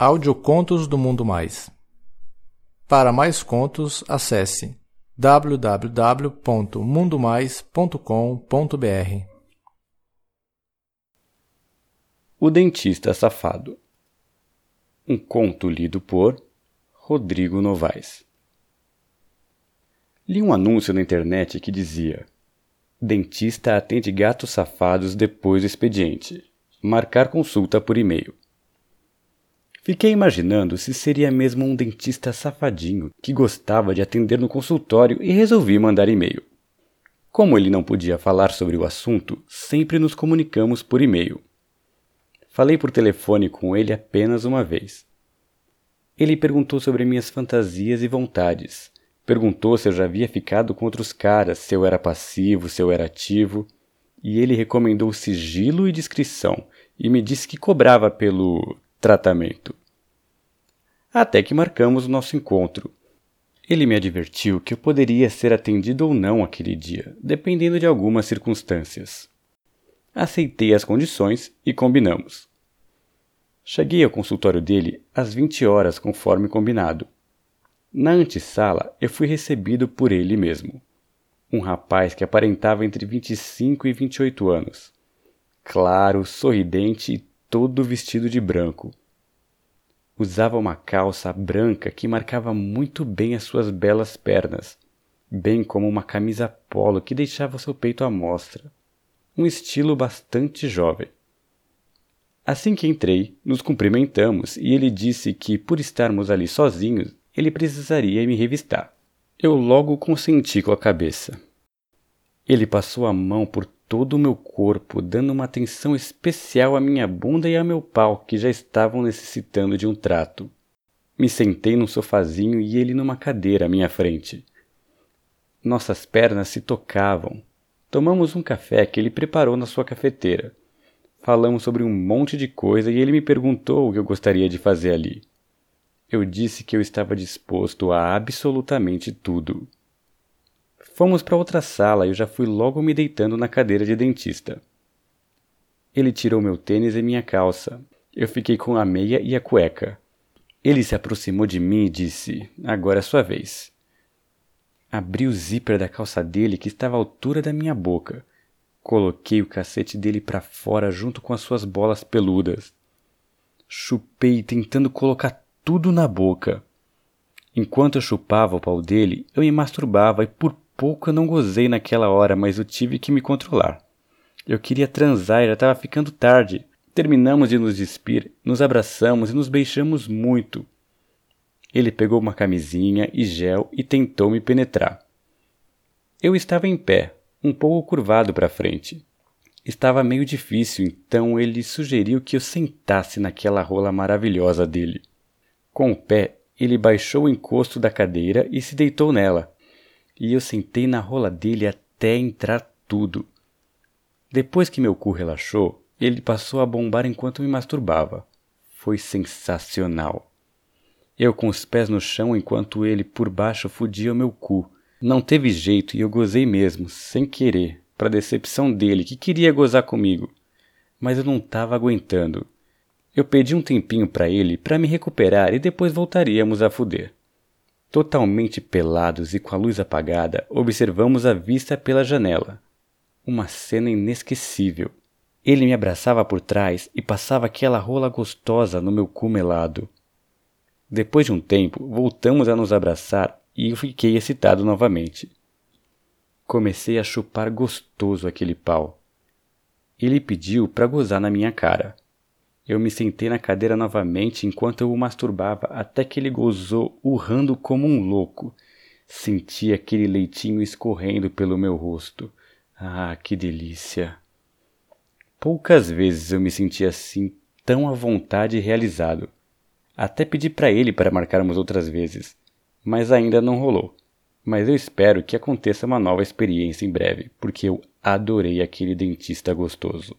Audiocontos do Mundo Mais. Para mais contos, acesse www.mundomais.com.br. O Dentista Safado. Um conto lido por Rodrigo Novaes. Li um anúncio na internet que dizia: Dentista atende gatos safados depois do expediente. Marcar consulta por e-mail. Fiquei imaginando se seria mesmo um dentista safadinho que gostava de atender no consultório e resolvi mandar e-mail. Como ele não podia falar sobre o assunto, sempre nos comunicamos por e-mail. Falei por telefone com ele apenas uma vez. Ele perguntou sobre minhas fantasias e vontades. Perguntou se eu já havia ficado com outros caras, se eu era passivo, se eu era ativo. E ele recomendou sigilo e discrição e me disse que cobrava pelo tratamento. Até que marcamos o nosso encontro. Ele me advertiu que eu poderia ser atendido ou não aquele dia, dependendo de algumas circunstâncias. Aceitei as condições e combinamos. Cheguei ao consultório dele às 20 horas, conforme combinado. Na antessala, eu fui recebido por ele mesmo. Um rapaz que aparentava entre 25 e 28 anos. Claro, sorridente e todo vestido de branco. Usava uma calça branca que marcava muito bem as suas belas pernas, bem como uma camisa polo que deixava seu peito à mostra. Um estilo bastante jovem. Assim que entrei, nos cumprimentamos e ele disse que, por estarmos ali sozinhos, ele precisaria me revistar. Eu logo consenti com a cabeça. Ele passou a mão por todo o meu corpo, dando uma atenção especial à minha bunda e ao meu pau, que já estavam necessitando de um trato. Me sentei num sofazinho e ele numa cadeira à minha frente. Nossas pernas se tocavam. Tomamos um café que ele preparou na sua cafeteira. Falamos sobre um monte de coisa e ele me perguntou o que eu gostaria de fazer ali. Eu disse que eu estava disposto a absolutamente tudo. Fomos para outra sala e eu já fui logo me deitando na cadeira de dentista. Ele tirou meu tênis e minha calça. Eu fiquei com a meia e a cueca. Ele se aproximou de mim e disse: Agora é sua vez. Abri o zíper da calça dele que estava à altura da minha boca. Coloquei o cacete dele para fora junto com as suas bolas peludas. Chupei tentando colocar tudo na boca. Enquanto eu chupava o pau dele, eu me masturbava e por pouco eu não gozei naquela hora, mas eu tive que me controlar. Eu queria transar já estava ficando tarde. Terminamos de nos despir, nos abraçamos e nos beijamos muito. Ele pegou uma camisinha e gel e tentou me penetrar. Eu estava em pé, um pouco curvado para frente. Estava meio difícil, então ele sugeriu que eu sentasse naquela rola maravilhosa dele. Com o pé, ele baixou o encosto da cadeira e se deitou nela e eu sentei na rola dele até entrar tudo. Depois que meu cu relaxou, ele passou a bombar enquanto me masturbava. Foi sensacional. Eu com os pés no chão enquanto ele por baixo fudia o meu cu. Não teve jeito e eu gozei mesmo, sem querer, para decepção dele que queria gozar comigo. Mas eu não estava aguentando. Eu pedi um tempinho para ele para me recuperar e depois voltaríamos a fuder. Totalmente pelados e com a luz apagada, observamos a vista pela janela. Uma cena inesquecível. Ele me abraçava por trás e passava aquela rola gostosa no meu cu melado. Depois de um tempo, voltamos a nos abraçar e eu fiquei excitado novamente. Comecei a chupar gostoso aquele pau. Ele pediu para gozar na minha cara. Eu me sentei na cadeira novamente enquanto eu o masturbava até que ele gozou, urrando como um louco. Senti aquele leitinho escorrendo pelo meu rosto. Ah, que delícia! Poucas vezes eu me senti assim, tão à vontade e realizado. Até pedi para ele para marcarmos outras vezes, mas ainda não rolou. Mas eu espero que aconteça uma nova experiência em breve, porque eu adorei aquele dentista gostoso.